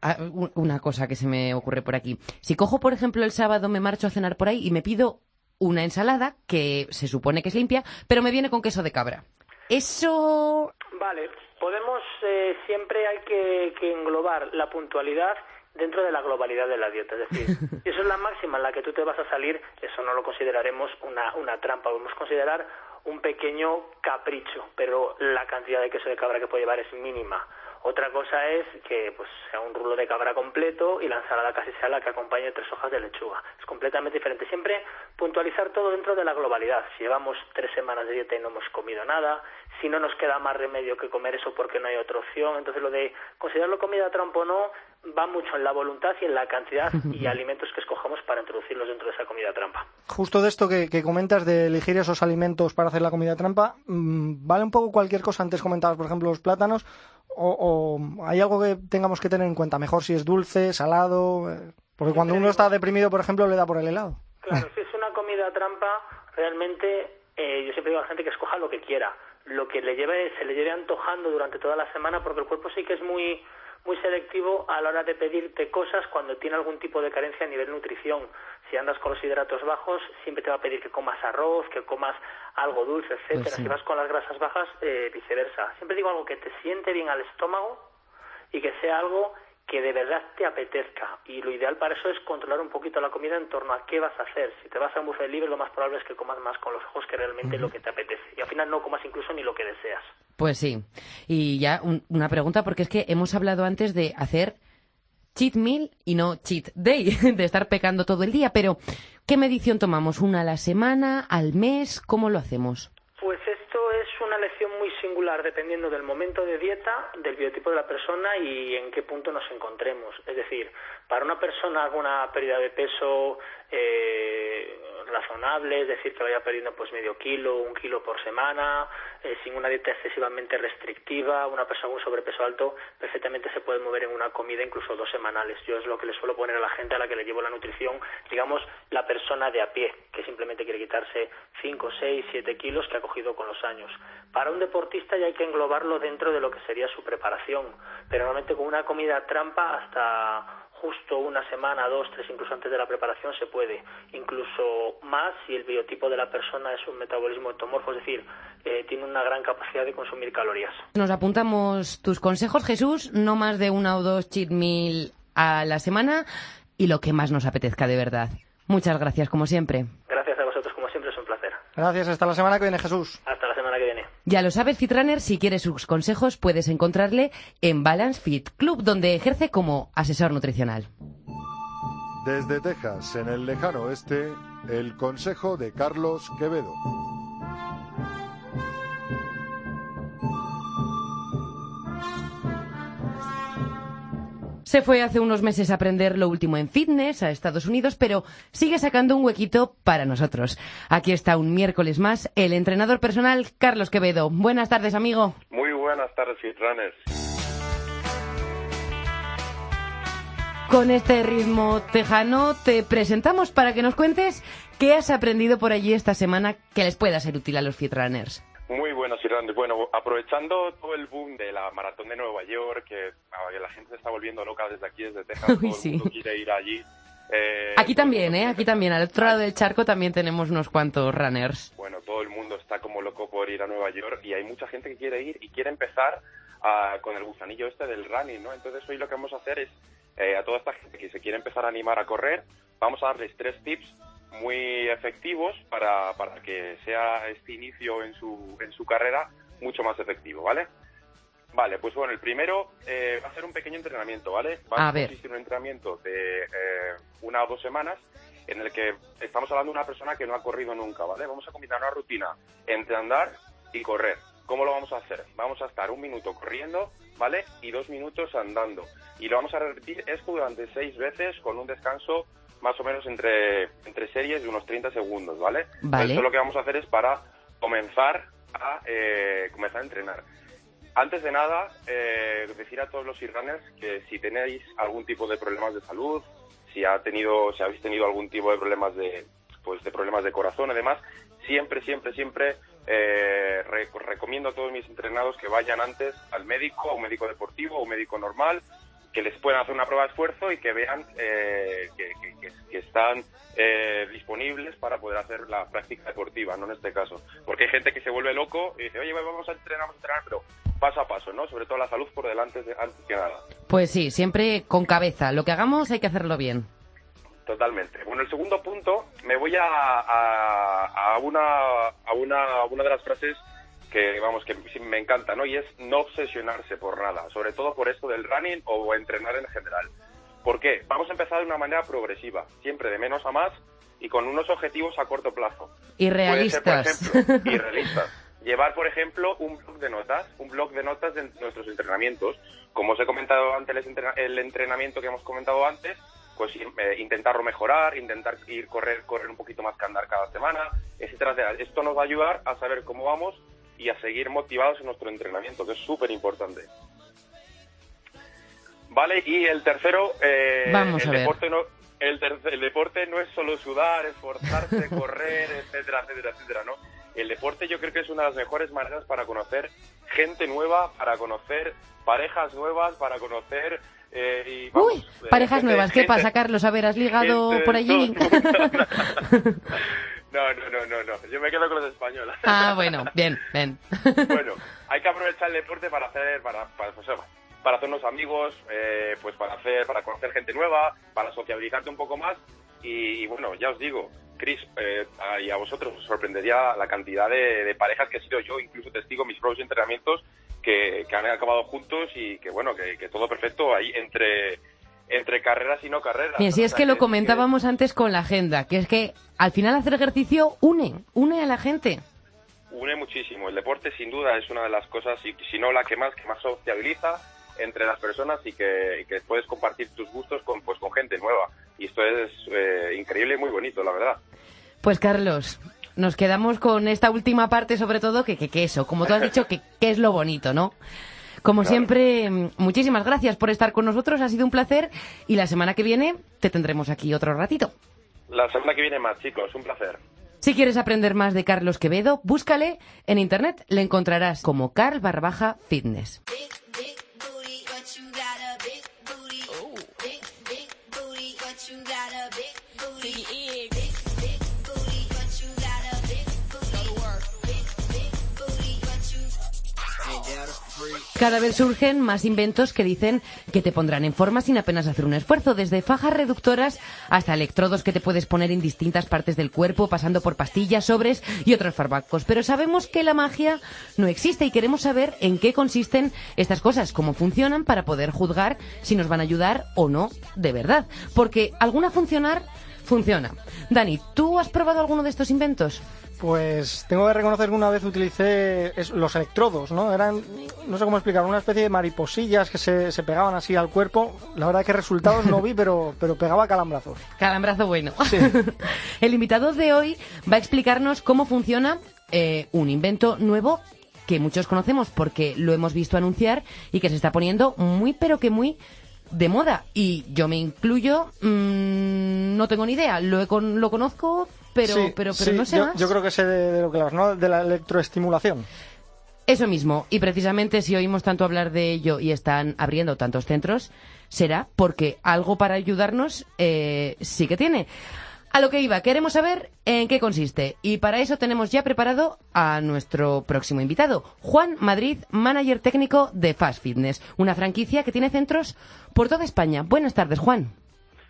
una cosa que se me ocurre por aquí. Si cojo, por ejemplo, el sábado me marcho a cenar por ahí y me pido una ensalada que se supone que es limpia, pero me viene con queso de cabra. Eso. Vale, podemos, eh, siempre hay que, englobar la puntualidad dentro de la globalidad de la dieta. Es decir, si eso es la máxima en la que tú te vas a salir, eso no lo consideraremos una, una trampa, podemos considerar un pequeño capricho, pero la cantidad de queso de cabra que puede llevar es mínima. Otra cosa es que pues sea un rulo de cabra completo y la ensalada casi sea la que acompañe tres hojas de lechuga. Es completamente diferente. Siempre puntualizar todo dentro de la globalidad. Si llevamos tres semanas de dieta y no hemos comido nada, si no nos queda más remedio que comer eso porque no hay otra opción. Entonces lo de considerarlo comida trampa o no va mucho en la voluntad y en la cantidad y alimentos que escojamos para introducirlos dentro de esa comida trampa. Justo de esto que, comentas de elegir esos alimentos para hacer la comida trampa, mm, ¿vale un poco cualquier cosa? Antes comentabas, por ejemplo, los plátanos o, hay algo que tengamos que tener en cuenta? Mejor si es dulce, salado, eh, porque cuando uno está deprimido, por ejemplo, le da por el helado. Claro, si es una comida trampa, realmente eh, yo siempre digo a la gente que escoja lo que quiera. lo que le lleve, se le lleve antojando durante toda la semana, porque el cuerpo sí que es muy muy selectivo a la hora de pedirte cosas cuando tiene algún tipo de carencia a nivel nutrición. Si andas con los hidratos bajos, siempre te va a pedir que comas arroz, que comas algo dulce, etcétera. Pues sí. Si vas con las grasas bajas, eh, viceversa. Siempre digo algo que te siente bien al estómago y que sea algo que de verdad te apetezca. Y lo ideal para eso es controlar un poquito la comida en torno a qué vas a hacer. Si te vas a un buffet libre, lo más probable es que comas más con los ojos que realmente lo que te apetece. Y al final no comas incluso ni lo que deseas. Pues sí. Y ya un- una pregunta, porque es que hemos hablado antes de hacer cheat meal y no cheat day, de estar pecando todo el día, pero ¿qué medición tomamos? ¿Una a la semana, al mes? ¿Cómo lo hacemos? Pues esto es una lección muy singular dependiendo del momento de dieta, del biotipo de la persona y en qué punto nos encontremos. Es decir, para una persona con una pérdida de peso eh, razonable, es decir, que vaya perdiendo pues medio kilo, un kilo por semana, eh, sin una dieta excesivamente restrictiva, una persona con un sobrepeso alto perfectamente se puede mover en una comida incluso dos semanales. Yo es lo que le suelo poner a la gente a la que le llevo la nutrición, digamos, la persona de a pie, que simplemente quiere quitarse 5, 6, 7 kilos que ha cogido con los años. Para un deportista ya hay que englobarlo dentro de lo que sería su preparación, pero normalmente con una comida trampa hasta justo una semana, dos, tres, incluso antes de la preparación se puede, incluso más si el biotipo de la persona es un metabolismo entomorfo, es decir, eh, tiene una gran capacidad de consumir calorías. Nos apuntamos tus consejos, Jesús, no más de una o dos cheat meal a la semana y lo que más nos apetezca de verdad. Muchas gracias, como siempre. Gracias a vosotros, como siempre, es un placer. Gracias, hasta la semana que viene, Jesús. Hasta la semana que viene. Ya lo sabes, Fitrunner, si quieres sus consejos puedes encontrarle en Balance Fit Club, donde ejerce como asesor nutricional. Desde Texas, en el lejano oeste, el consejo de Carlos Quevedo. Se fue hace unos meses a aprender lo último en fitness a Estados Unidos, pero sigue sacando un huequito para nosotros. Aquí está un miércoles más el entrenador personal Carlos Quevedo. Buenas tardes, amigo. Muy buenas tardes, Fitrunners. Con este ritmo tejano te presentamos para que nos cuentes qué has aprendido por allí esta semana que les pueda ser útil a los fitrunners. Muy buenos, Fitrunners. Bueno, aprovechando todo el boom de la maratón de Nueva York, que, ah, que la gente se está volviendo loca desde aquí, desde Texas, Uy, todo el sí. mundo quiere ir allí. eh, Aquí también, ¿eh? Aquí también. Al otro lado del charco también tenemos unos cuantos runners. Bueno, todo el mundo está como loco por ir a Nueva York y hay mucha gente que quiere ir y quiere empezar ah, con el gusanillo este del running, ¿no? Entonces hoy lo que vamos a hacer es, eh, a toda esta gente que se quiere empezar a animar a correr, vamos a darles tres tips muy efectivos para, para que sea este inicio en su, en su carrera mucho más efectivo, ¿vale? Vale, pues bueno, el primero eh, va a ser un pequeño entrenamiento, ¿vale? Va A a consistir en un entrenamiento de eh, una o dos semanas en el que estamos hablando de una persona que no ha corrido nunca, ¿vale? Vamos a combinar una rutina entre andar y correr. ¿Cómo lo vamos a hacer? Vamos a estar un minuto corriendo, ¿vale? Y dos minutos andando. Y lo vamos a repetir esto durante seis veces con un descanso más o menos entre, entre series de unos 30 segundos, ¿vale? Vale. Lo que vamos a hacer es para comenzar a, eh, comenzar a entrenar. Antes de nada, eh, decir a todos los runners que si tenéis algún tipo de problemas de salud, si ha tenido, si habéis tenido algún tipo de problemas de, pues de problemas de corazón y demás, siempre, siempre, siempre eh, re- recomiendo a todos mis entrenados que vayan antes al médico, a un médico deportivo o un médico normal, que les puedan hacer una prueba de esfuerzo y que vean eh, que, que- que- que están eh, disponibles para poder hacer la práctica deportiva, no en este caso. Porque hay gente que se vuelve loco y dice, oye, vamos a entrenar, vamos a entrenar, pero paso a paso, ¿no? Sobre todo la salud por delante de- antes que nada. Pues sí, siempre con cabeza. Lo que hagamos hay que hacerlo bien. Totalmente. Bueno, el segundo punto, me voy a, a, a una, a, una, a una de las frases que, vamos, que me encanta, ¿no? Y es no obsesionarse por nada, sobre todo por esto del running o entrenar en general. ¿Por qué? Vamos a empezar de una manera progresiva, siempre de menos a más y con unos objetivos a corto plazo. Y Puede ser, por realistas. ejemplo, y realistas. Llevar, por ejemplo, un blog de notas, un blog de notas de nuestros entrenamientos. Como os he comentado antes, el entrena- el entrenamiento que hemos comentado antes, pues eh, intentarlo mejorar, intentar ir correr, correr un poquito más que andar cada semana, etcétera, etcétera. Esto nos va a ayudar a saber cómo vamos y a seguir motivados en nuestro entrenamiento, que es súper importante. Vale, y el tercero, eh, Vamos el a ver. deporte no, el, el deporte no es solo sudar, esforzarse, correr, etcétera, etcétera, etcétera, ¿no? el deporte yo creo que es una de las mejores maneras para conocer gente nueva, para conocer parejas nuevas, para conocer... eh, y, vamos, Uy, eh, parejas gente- nuevas. ¿Qué gente- pasa, Carlos? A ver, ¿has ligado por allí? No, no, no, no, no. Yo me quedo con los españoles. ah, bueno, bien, bien. bueno, hay que aprovechar el deporte para hacer, para, para, pues, para hacernos amigos, eh, pues para hacer, para conocer gente nueva, para sociabilizarte un poco más y, y bueno, ya os digo, Chris, eh, y a vosotros os sorprendería la cantidad de, de parejas que he sido yo, incluso testigo mis propios entrenamientos, que, que han acabado juntos y que bueno, que, que todo perfecto ahí entre entre carreras y no carreras. ¿no? si O es sea, que lo comentábamos antes con la agenda, que es que al final hacer ejercicio une, une a la gente. une muchísimo. El deporte, sin duda, es una de las cosas, y si no la que más, que más sociabiliza entre las personas y que, y que puedes compartir tus gustos con, pues, con gente nueva. Y esto es eh, increíble y muy bonito, la verdad. Pues Carlos, nos quedamos con esta última parte sobre todo, que, que, que eso, como tú has dicho, que, que es lo bonito, ¿no? Como Claro. siempre, muchísimas gracias por estar con nosotros, ha sido un placer y la semana que viene te tendremos aquí otro ratito. La semana que viene más, chicos. Un placer. Si quieres aprender más de Carlos Quevedo, búscale en internet, le encontrarás como Carl Barbaja Fitness. Cada vez surgen más inventos que dicen que te pondrán en forma sin apenas hacer un esfuerzo, desde fajas reductoras hasta electrodos que te puedes poner en distintas partes del cuerpo, pasando por pastillas, sobres y otros fármacos. Pero sabemos que la magia no existe y queremos saber en qué consisten estas cosas, cómo funcionan para poder juzgar si nos van a ayudar o no de verdad. Porque alguna funcionar funciona. Dani, ¿tú has probado alguno de estos inventos? Pues tengo que reconocer que una vez utilicé es- los electrodos, ¿no? Eran, no sé cómo explicar, una especie de mariposillas que se, se pegaban así al cuerpo. La verdad que resultados no vi, pero, pero pegaba calambrazos. Calambrazo bueno. El invitado de hoy va a explicarnos cómo funciona eh, un invento nuevo que muchos conocemos porque lo hemos visto anunciar y que se está poniendo muy pero que muy de moda. Y yo me incluyo, mm, no tengo ni idea. Lo, he con- lo conozco, pero, Sí, pero, pero sí, no sé yo, más. yo creo que sé de, de lo que hablas, ¿no? De la electroestimulación. Eso mismo, y precisamente si oímos tanto hablar de ello y están abriendo tantos centros, será porque algo para ayudarnos eh, sí que tiene. A lo que iba, queremos saber en qué consiste y para eso tenemos ya preparado a nuestro próximo invitado, Juan Madrid, manager técnico de Fast Fitness, una franquicia que tiene centros por toda España. Buenas tardes, Juan.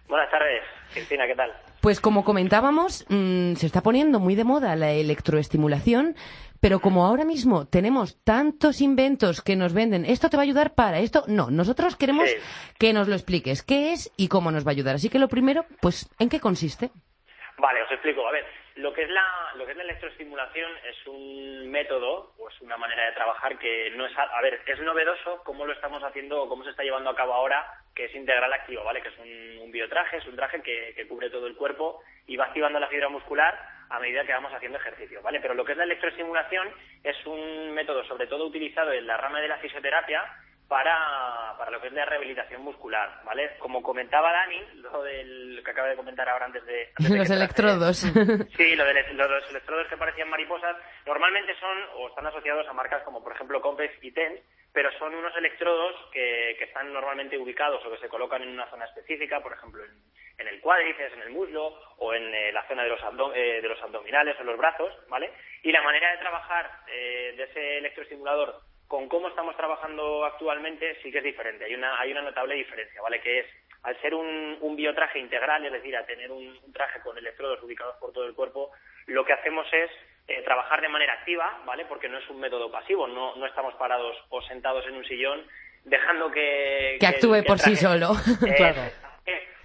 Buenas tardes, Cristina, ¿qué tal? Pues como comentábamos, mm, se está poniendo muy de moda la electroestimulación, pero como ahora mismo tenemos tantos inventos que nos venden, esto te va a ayudar para esto, no, nosotros queremos Sí. que nos lo expliques, qué es y cómo nos va a ayudar. Así que lo primero, pues, ¿en qué consiste? Vale, os explico. A ver, lo que es la, lo que es la electroestimulación es un método o es una manera de trabajar que no es, a, ver, es novedoso cómo lo estamos haciendo o cómo se está llevando a cabo ahora, que es integral activo, ¿vale? Que es un, un biotraje, es un traje que, que cubre todo el cuerpo y va activando la fibra muscular a medida que vamos haciendo ejercicio, ¿vale? Pero lo que es la electroestimulación es un método sobre todo utilizado en la rama de la fisioterapia para, para lo que es la rehabilitación muscular, ¿vale? Como comentaba Dani, lo del que acaba de comentar ahora antes de... antes de Los que electrodos. Sí, lo de lo los electrodos que parecían mariposas normalmente son o están asociados a marcas como por ejemplo Complex y TENS, pero son unos electrodos que, que están normalmente ubicados o que se colocan en una zona específica, por ejemplo en, en el cuádriceps, en el muslo o en eh, la zona de los, abdo- eh, de los abdominales o los brazos, ¿vale? Y la manera de trabajar eh, de ese electroestimulador con cómo estamos trabajando actualmente sí que es diferente. Hay una, hay una notable diferencia, ¿vale? Que es, al ser un, un biotraje integral, es decir, a tener un, un traje con electrodos ubicados por todo el cuerpo, lo que hacemos es eh, trabajar de manera activa, ¿vale? Porque no es un método pasivo, no, no estamos parados o sentados en un sillón dejando que... Que actúe por sí solo. Eh, Claro.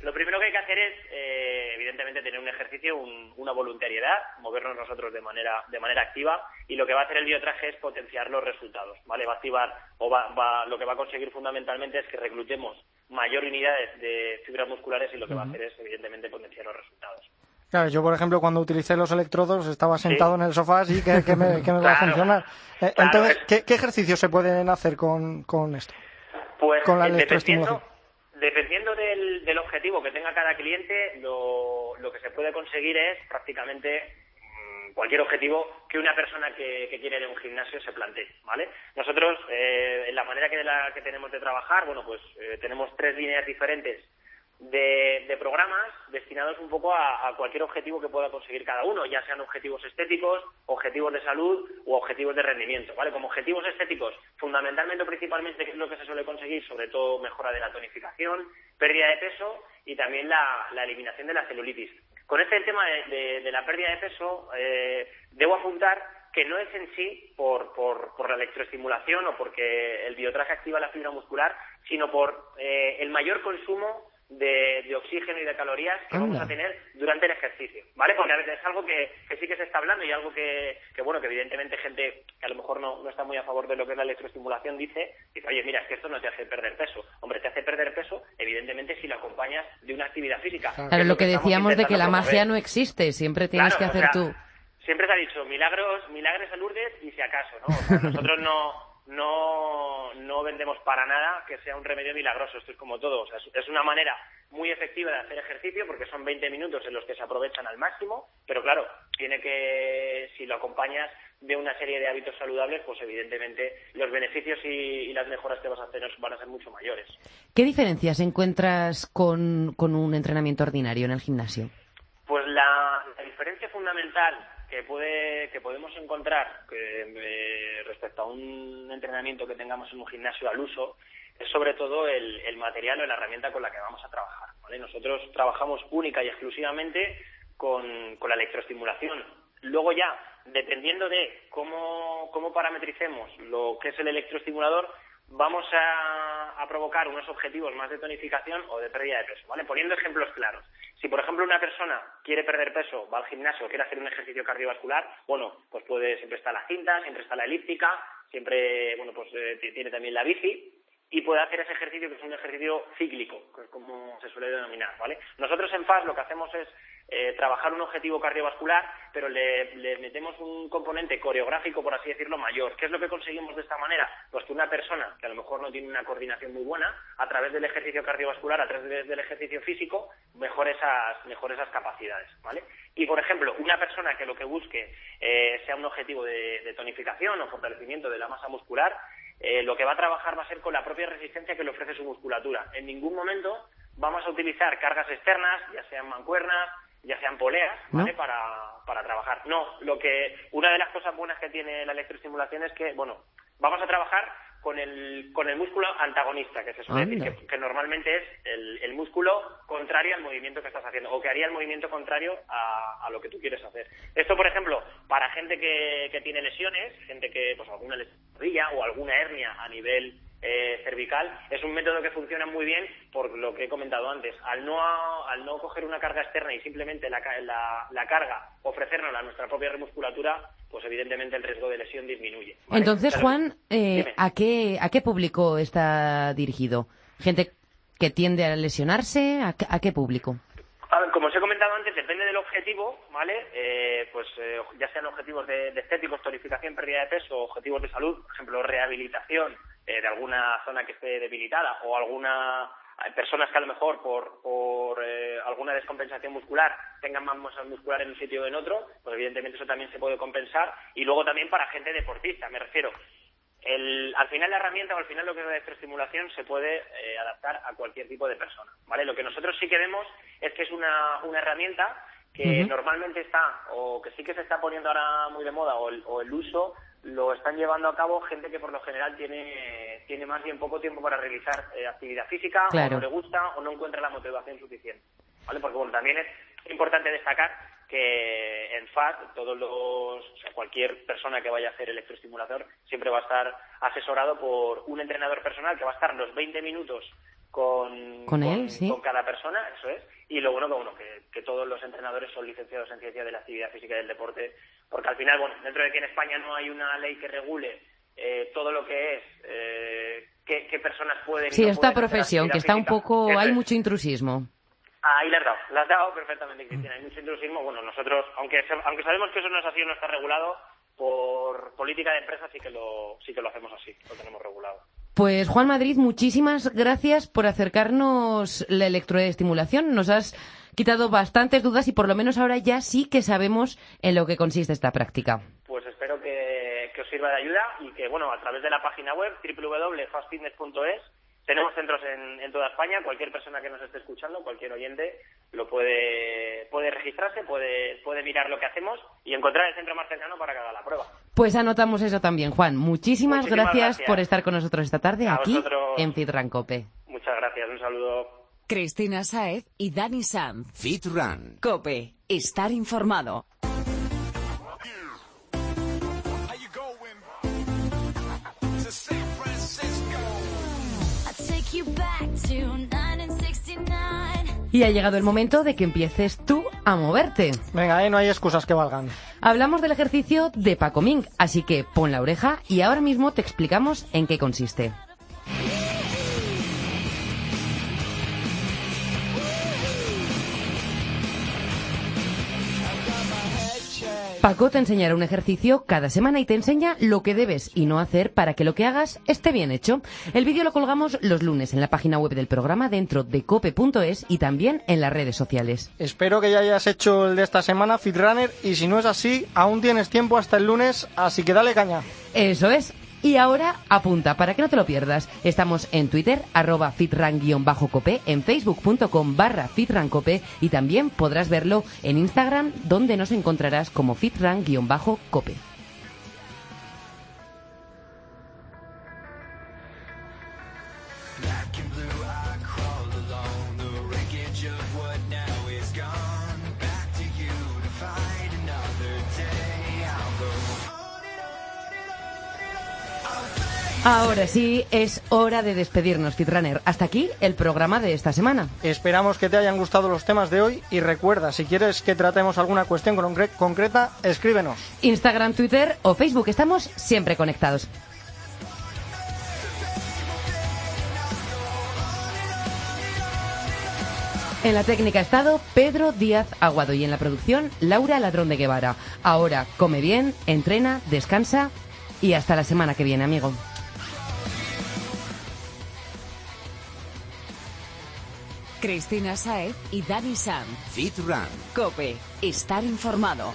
Lo primero que hay que hacer es, eh, evidentemente, tener un ejercicio, un- una voluntariedad, movernos nosotros de manera, de manera activa y lo que va a hacer el biotraje es potenciar los resultados, ¿vale? Va a activar o va, va- lo que va a conseguir fundamentalmente es que reclutemos mayor unidades de fibras musculares y lo que va a hacer es, evidentemente, potenciar los resultados. Claro, yo, por ejemplo, cuando utilicé los electrodos estaba sentado en el sofá así que, que me, que me va a funcionar. Eh, claro, entonces, es- ¿qué, qué ejercicios se pueden hacer con, con esto? Pues Con la eh, electroestimulación. Dependiendo, del, objetivo que tenga cada cliente, lo, lo que se puede conseguir es prácticamente mm, cualquier objetivo que una persona que, que quiere ir a un gimnasio se plantee, ¿vale? Nosotros, eh, en la manera que, la, que tenemos de trabajar, bueno, pues eh, tenemos tres líneas diferentes de, programas destinados un poco a, cualquier objetivo que pueda conseguir cada uno, ya sean objetivos estéticos, objetivos de salud u objetivos de rendimiento, ¿vale? Como objetivos estéticos, fundamentalmente o principalmente, ¿qué es lo que se suele conseguir? Sobre todo mejora de la tonificación, pérdida de peso y también la, eliminación de la celulitis. Con este tema de la pérdida de peso, eh, debo apuntar que no es en sí por, por, por la electroestimulación o porque el biotraje activa la fibra muscular, sino por eh, el mayor consumo de, de oxígeno y de calorías que vamos a tener durante el ejercicio, ¿vale? Porque a veces es algo que, que sí que se está hablando y algo que, que, bueno, que evidentemente gente que a lo mejor no, no está muy a favor de lo que es la electroestimulación dice, dice, oye, mira, es que esto no te hace perder peso. Hombre, te hace perder peso, evidentemente, si lo acompañas de una actividad física. Claro, lo que decíamos de que la magia promover. no existe, siempre tienes Claro, que o hacer sea, tú. Siempre se ha dicho milagros, milagres a Lourdes y si acaso, ¿no? O sea, nosotros no, no, no vendemos para nada que sea un remedio milagroso, esto es como todo. O sea, es- una manera muy efectiva de hacer ejercicio porque son 20 minutos en los que se aprovechan al máximo, pero claro, tiene que, si lo acompañas de una serie de hábitos saludables, pues evidentemente los beneficios y, y las mejoras que vas a hacer van a ser mucho mayores. ¿Qué diferencias encuentras con, con un entrenamiento ordinario en el gimnasio? Pues la, la diferencia fundamental que puede que podemos encontrar que, eh, respecto a un entrenamiento que tengamos en un gimnasio al uso es sobre todo el, el material o la herramienta con la que vamos a trabajar. ¿vale? Nosotros trabajamos única y exclusivamente con, con la electroestimulación. Luego ya, dependiendo de cómo, cómo parametricemos lo que es el electroestimulador, vamos a, provocar unos objetivos más de tonificación o de pérdida de peso, ¿vale? Poniendo ejemplos claros. Si, por ejemplo, una persona quiere perder peso, va al gimnasio, quiere hacer un ejercicio cardiovascular, bueno, pues puede, siempre está la cinta, siempre está la elíptica, siempre, bueno, pues eh, tiene también la bici, y puede hacer ese ejercicio que es un ejercicio cíclico, que es como se suele denominar, ¿vale? Nosotros en FAS lo que hacemos es eh, trabajar un objetivo cardiovascular, pero le, metemos un componente coreográfico, por así decirlo, mayor. ¿Qué es lo que conseguimos de esta manera? Pues que una persona que a lo mejor no tiene una coordinación muy buena, a través del ejercicio cardiovascular, a través de- del ejercicio físico, mejore esas, mejore esas capacidades, ¿vale? Y, por ejemplo, una persona que lo que busque eh, sea un objetivo de, de tonificación o fortalecimiento de la masa muscular, eh, lo que va a trabajar va a ser con la propia resistencia que le ofrece su musculatura. En ningún momento vamos a utilizar cargas externas, ya sean mancuernas, ya sean poleas, ¿vale? Para, para trabajar. No, lo que una de las cosas buenas que tiene la electroestimulación es que, bueno, vamos a trabajar con el, con el músculo antagonista, que se suele decir que, que normalmente es el, el músculo contrario al movimiento que estás haciendo, o que haría el movimiento contrario a, a lo que tú quieres hacer. Esto, por ejemplo, para gente que, que tiene lesiones, gente que, pues alguna rodilla o alguna hernia a nivel eh, cervical, es un método que funciona muy bien por lo que he comentado antes. Al no, al no coger una carga externa y simplemente la, la, la carga ofrecérnosla a nuestra propia musculatura, pues evidentemente el riesgo de lesión disminuye. ¿vale? Entonces, Pero- Juan, eh. ¿a, qué, ¿a qué público está dirigido? ¿Gente que tiende a lesionarse? ¿A, qué- a qué público? A ver, como os he comentado antes, depende del objetivo, ¿vale? Eh, pues eh, ya sean objetivos de, de estéticos, tonificación, pérdida de peso, objetivos de salud, por ejemplo, rehabilitación eh, de alguna zona que esté debilitada o alguna hay personas que a lo mejor por, por eh, alguna descompensación muscular tengan más masa muscular en un sitio o en otro, pues evidentemente eso también se puede compensar. Y luego también para gente deportista, me refiero. El, al final la herramienta o al final lo que es la electroestimulación se puede eh, adaptar a cualquier tipo de persona, ¿vale? Lo que nosotros sí que vemos es que es una, una herramienta que normalmente está, o que sí que se está poniendo ahora muy de moda, o el, o el uso lo están llevando a cabo gente que por lo general tiene, tiene más bien poco tiempo para realizar eh, actividad física, Claro. o no le gusta, o no encuentra la motivación suficiente, ¿vale? Porque bueno, también es importante destacar que en FAT todos los, o sea, cualquier persona que vaya a hacer electroestimulador siempre va a estar asesorado por un entrenador personal que va a estar los 20 minutos con, Con él, sí. con cada persona, eso es. Y lo bueno que, bueno, que, que todos los entrenadores son licenciados en ciencia de la actividad física y del deporte, porque al final, bueno, dentro de que en España no hay una ley que regule eh, todo lo que es, eh, qué, qué personas pueden Sí, no esta pueden profesión, que está un poco... Hay mucho intrusismo. Ahí le has dado, le has dado perfectamente, Cristina. Hay mucho intrusismo. Bueno, nosotros, aunque aunque sabemos que eso no es así, no está regulado, por política de empresa sí que lo sí que lo hacemos así, lo tenemos regulado. Pues Juan Madrid, muchísimas gracias por acercarnos la electroestimulación. Nos has quitado bastantes dudas y por lo menos ahora ya sí que sabemos en lo que consiste esta práctica. Pues espero que, os sirva de ayuda y que, bueno, a través de la página web www.fastfitness.es tenemos centros en, en, toda España. Cualquier persona que nos esté escuchando, cualquier oyente, lo puede, puede registrarse, puede, puede mirar lo que hacemos y encontrar el centro más cercano para que haga la prueba. Pues anotamos eso también, Juan. Muchísimas, Muchísimas gracias, gracias. por estar con nosotros esta tarde A aquí vosotros. en Fitrancope. Muchas gracias, un saludo. Cristina Saez y Dani Sanz. Fit Run. Cope. Estar informado. Y ha llegado el momento de que empieces tú a moverte. Venga, eh, no hay excusas que valgan. Hablamos del ejercicio de Paco Ming, así que pon la oreja y ahora mismo te explicamos en qué consiste. Paco te enseñará un ejercicio cada semana y te enseña lo que debes y no hacer para que lo que hagas esté bien hecho. El vídeo lo colgamos los lunes en la página web del programa dentro de cope.es y también en las redes sociales. Espero que ya hayas hecho el de esta semana, Fitrunner, y si no es así, aún tienes tiempo hasta el lunes, así que dale caña. Eso es. Y ahora apunta para que no te lo pierdas. Estamos en Twitter, arroba fitran-cope, en facebook.com barra fitrancope y también podrás verlo en Instagram donde nos encontrarás como fitran-cope. Ahora sí, es hora de despedirnos, Fitrunner. Hasta aquí el programa de esta semana. Esperamos que te hayan gustado los temas de hoy y recuerda, si quieres que tratemos alguna cuestión concre- concreta, escríbenos. Instagram, Twitter o Facebook, estamos siempre conectados. En la técnica ha estado Pedro Díaz Aguado y en la producción Laura Ladrón de Guevara. Ahora come bien, entrena, descansa y hasta la semana que viene, amigo. Cristina Saez y Dani Sanz. Fit Run. Cope. Estar informado.